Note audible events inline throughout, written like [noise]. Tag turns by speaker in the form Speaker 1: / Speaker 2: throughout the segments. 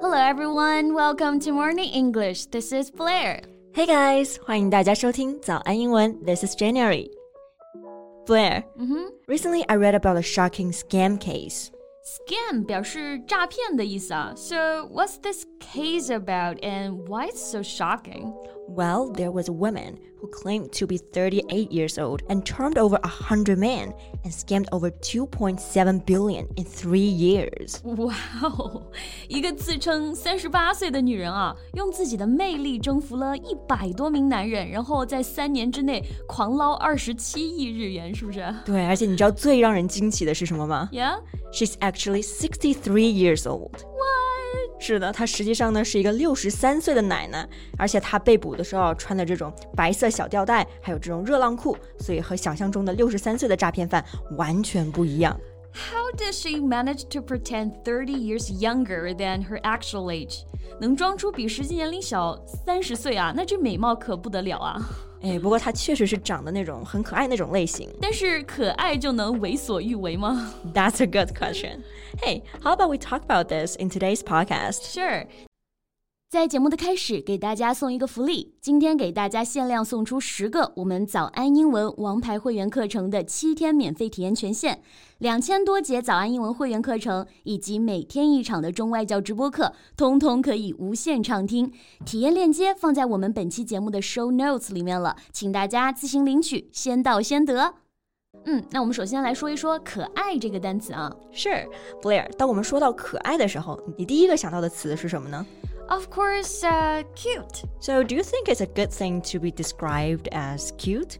Speaker 1: Hello everyone, welcome to Morning English. This is Blair.
Speaker 2: Hey guys，欢迎大家收听早安英文。This is January. Blair. Recently, I read about a shocking scam case.
Speaker 1: Scam 表示诈骗的意思啊。So what's this case about and why it's so shocking?
Speaker 2: Well, there was a woman who claimed to be 38 years old and charmed over 100 men and scammed over 2.7 billion in three years. [laughs]
Speaker 1: 哇哦，一个自称三十八岁的女人啊，用自己的魅力征服了一百多名男人，然后在三年之内狂捞二十七亿日元，是不是
Speaker 2: 对，而且你知道最让人惊奇的是什么吗？
Speaker 1: Yeah.
Speaker 2: She's actually 63 years old. 是的，她实际上呢是一个六十三岁的奶奶，而且她被捕的时候穿的这种白色小吊带，还有这种热浪裤，所以和想象中的六十三岁的诈骗犯完全不一样。
Speaker 1: How does she manage to pretend 30 years younger than her actual age？能装出比实际年龄小三十岁啊，那这美貌可不得了啊！
Speaker 2: 哎，不过她确实是长得那种很可爱那种类型。
Speaker 1: 但是可爱就能为所欲为吗
Speaker 2: That's [laughs] a good question. Hey, how about we talk about this in today's podcast?
Speaker 1: ？Sure。 在节目的开始，给大家送一个福利。今天给大家限量送出十个我们早安英文王牌会员课程的七天免费体验权限，两千多节早安英文会员课程以及每天一场的中外教直播课，通通可以无限畅听。体验链接放在我们本期节目的 show notes 里面了，请大家自行领取，先到先得。嗯，那我们首先来说一说“可爱”这个单词啊。
Speaker 2: Sure, Blair. 当我们说到可爱的时候，你第一个想到的词是什么呢
Speaker 1: Of course, uh, cute.
Speaker 2: So, do you think it's a good thing to be described as cute?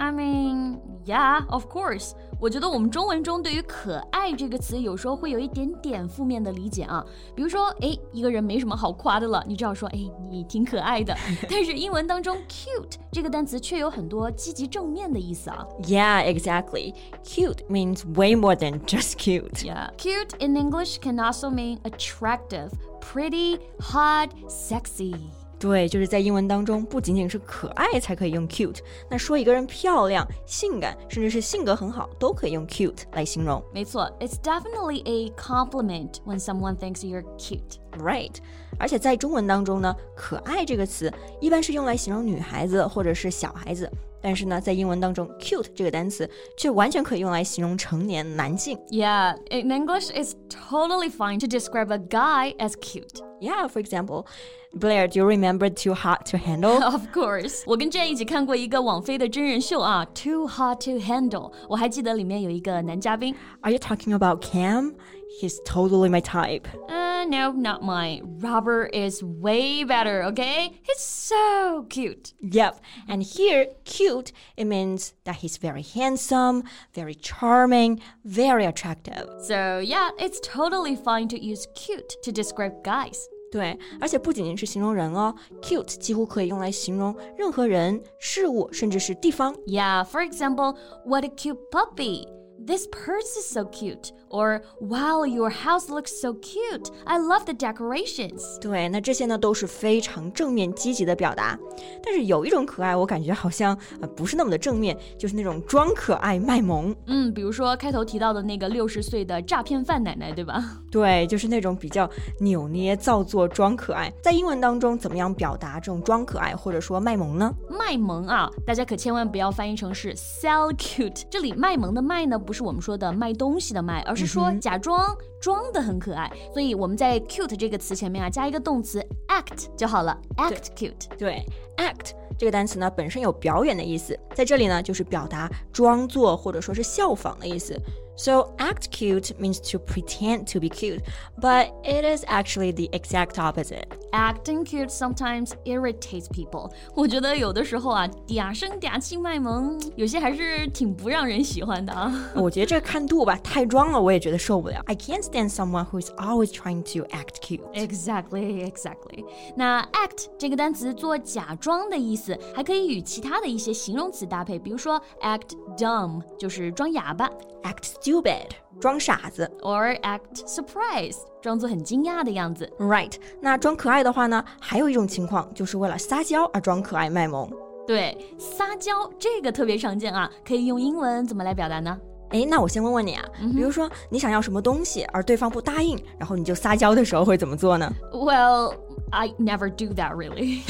Speaker 1: I mean, yeah, of course. 我觉得我们中文中对于“可爱”这个词有时候会有一点点负面的理解啊。比如说，哎，一个人没什么好夸的了，你只要说，哎，你挺可爱的。但是英文当中 [laughs] “cute” 这个单词却有很多积极正面的意思啊。
Speaker 2: Yeah, exactly. Cute means way more than just cute.
Speaker 1: Yeah, cute in English can also mean attractive, pretty, hot, sexy.
Speaker 2: 对，就是在英文当中，不仅仅是可爱才可以用 cute，那说一个人漂亮、性感，甚至是性格很好，都可以用 cute 来形容。
Speaker 1: 没错，It's definitely a compliment when someone thinks you're cute.
Speaker 2: Right，而且在中文当中呢，可爱这个词一般是用来形容女孩子或者是小孩子，但是呢，在英文当中，cute 这个单词却完全可以用来形容成年男性。
Speaker 1: Yeah, in English, it's totally fine to describe a guy as cute.
Speaker 2: Yeah, for example, Blair, do you remember Too Hot to Handle? [laughs]
Speaker 1: Of course，我跟 Jane 一起看过一个网飞的真人秀啊，Too Hot to Handle。我还记得里面有一个男嘉宾，
Speaker 2: Are you talking about Cam? He's totally my type.
Speaker 1: Uh, no, not mine. Robert is way better, okay? He's so cute.
Speaker 2: Yep. And here, cute, it means that he's very handsome, very charming, very attractive.
Speaker 1: So, yeah, it's totally fine to use cute to describe guys.
Speaker 2: 对，而且不仅仅是形容人哦，cute 几乎可以用来形容任何人、事物，甚至是地方。
Speaker 1: Yeah, for example, what a cute puppy. This purse is so cute. Or, wow, your house looks so cute. I love the decorations.
Speaker 2: 对，那这些呢都是非常正面积极的表达。但是有一种可爱，我感觉好像呃不是那么的正面，就是那种装可爱卖萌。
Speaker 1: 嗯，比如说开头提到的那个六十岁的诈骗犯奶奶，对吧？
Speaker 2: 对，就是那种比较扭捏、造作、装可爱。在英文当中，怎么样表达这种装可爱或者说卖萌呢？
Speaker 1: 卖萌啊，大家可千万不要翻译成是 sell cute。这里卖萌的卖呢，不是我们说的卖东西的卖，而是说假装装的很可爱。所以我们在 cute 这个词前面啊，加一个动词 act 就好了，act cute。
Speaker 2: 对，act 这个单词呢本身有表演的意思，在这里呢就是表达装作或者说是效仿的意思。So act cute means to pretend to be cute, but it is actually the exact opposite.
Speaker 1: Acting cute sometimes irritates people。[laughs] 我[laughs] 觉得有的时候啊，嗲声嗲气卖萌，有些还是挺不让人喜欢的啊。
Speaker 2: 我觉得这个看度吧，太装了，我也觉得受不了。I can't stand someone who is always trying to act cute.
Speaker 1: Exactly, exactly. 那 act 这个单词做假装的意思，还可以与其他的一些形容词搭配，比如说 act dumb 就是装哑巴
Speaker 2: Act stupid，装傻子。
Speaker 1: ，or act surprised 装作很惊讶的样子。
Speaker 2: Right，那装可爱的话呢，还有一种情况就是为了撒娇而装可爱卖萌。
Speaker 1: 对，撒娇这个特别常见啊，可以用英文怎么来表达呢
Speaker 2: 哎，那我先问问你啊，比如说你想要什么东西，而对方不答应，然后你就撒娇的时候会怎么做呢？
Speaker 1: Well, I never do that really.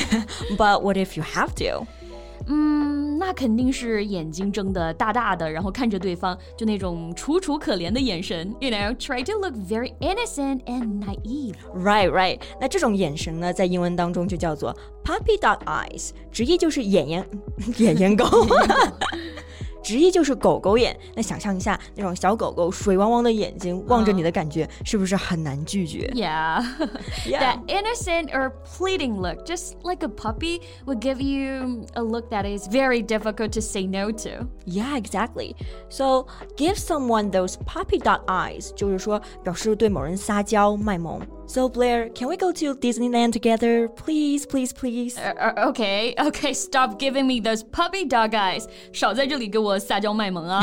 Speaker 2: But what if you have to?
Speaker 1: 嗯， 那肯定是眼睛睁得大大的，然后看着对方，就那种楚楚可怜的眼神。You know, try to look very innocent and naive.
Speaker 2: Right, right. 那这种眼神呢，在英文当中就叫做 puppy dog eyes，直译就是眼眼眼眼狗。直译就是狗狗眼。那想象一下，那种小狗狗水汪汪的眼睛望着你的感觉，是不是很难拒绝？
Speaker 1: Yeah, [laughs] that innocent or pleading look, just like a puppy, would give you a look that is very difficult to say no to.
Speaker 2: Yeah, exactly. So give someone those puppy dog eyes，就是说表示对某人撒娇卖萌。 So Blair, can we go to Disneyland together? Please, please, please.
Speaker 1: Uh, uh, okay, [laughs] okay, stop giving me those puppy dog eyes. 少在这里给我撒娇卖萌啊。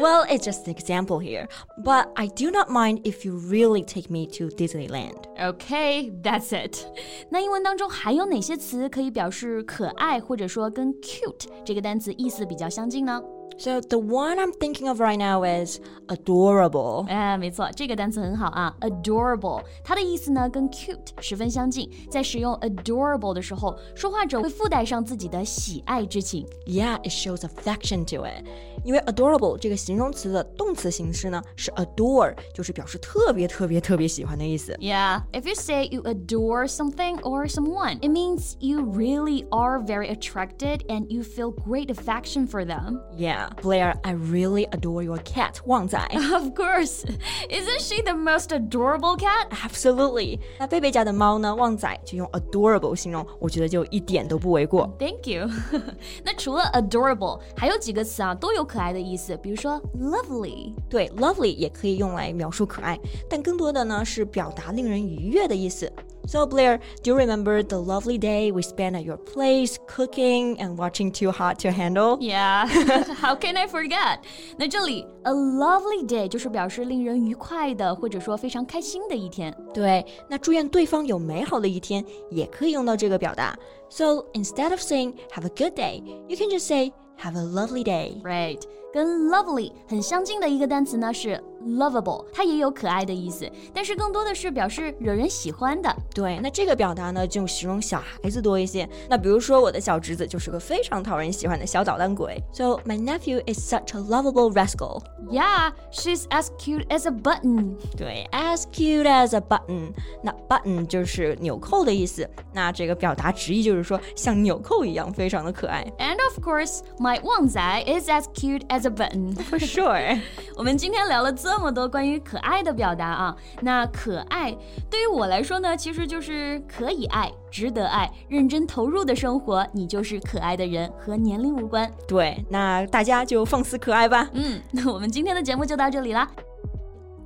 Speaker 2: well, [laughs] it's just an example here, but I do not mind if you really take me to Disneyland.
Speaker 1: Okay, that's it. 那英文当中还有哪些词可以表示可爱，或者说跟 cute 这个单词意思比较相近呢
Speaker 2: ？so the one I'm thinking of right now is adorable.
Speaker 1: 哎，没错，这个单词很好啊，adorable，它的意思呢跟 cute 十分相近。在使用 adorable 的时候，说话者会附带上自己的喜爱之情。
Speaker 2: Yeah, it shows affection to it. 因为 adorable 这个形容词的动词形式呢是 adore，就是表示特别特别特别喜欢的意思。
Speaker 1: Yeah, if you say you adore something or someone, it means you really are very attracted and you feel great affection for them.
Speaker 2: Yeah, Blair, I really adore your cat, 旺仔. [laughs]
Speaker 1: Of course. Isn't she the most adorable cat?
Speaker 2: Absolutely. 那贝贝家的猫呢，旺仔就用 adorable 形容，我觉得就一点都不为过。
Speaker 1: Thank you. [laughs] 那除了 adorable，还有几个词啊都有 可爱的意思，比如说 lovely。
Speaker 2: 对，lovely 也可以用来描述可爱，但更多的呢是表达令人愉悦的意思。So Blair, do you remember the lovely day we spent at your place cooking and watching Too Hot to Handle?
Speaker 1: Yeah, [laughs] how can I forget? 那这里 a lovely day 就是表示令人愉快的，或者说非常开心的一天。
Speaker 2: 对，那祝愿对方有美好的一天，也可以用到这个表达。So instead of saying have a good day, you can just say have a lovely day.
Speaker 1: Right. 跟 lovely 很相近的一个单词呢是 lovable，它也有可爱的意思，但是更多的是表示惹人喜欢的。
Speaker 2: 对，那这个表达呢就形容小孩子多一些。那比如说我的小侄子就是个非常讨人喜欢的小捣蛋鬼。So my nephew is such a lovable rascal.
Speaker 1: Yeah, she's as cute as a button.
Speaker 2: 对，as cute as a button。那 button 就是纽扣的意思。那这个表达直译就是说像纽扣一样非常的可爱。
Speaker 1: And of course, my 旺仔 is as cute as a button
Speaker 2: for sure。[laughs]
Speaker 1: 我们今天聊了这 么多关于可爱的表达啊，那可爱对于我来说呢，其实就是可以爱、值得爱、认真投入的生活，你就是可爱的人，和年龄无关。
Speaker 2: 对，那大家就放肆可爱吧。
Speaker 1: 嗯，[laughs] 那我们今天的节目就到这里啦。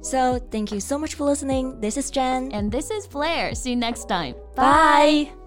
Speaker 2: So thank you so much for listening. This is Jen.
Speaker 1: And this is Flair. See you next time.
Speaker 2: Bye.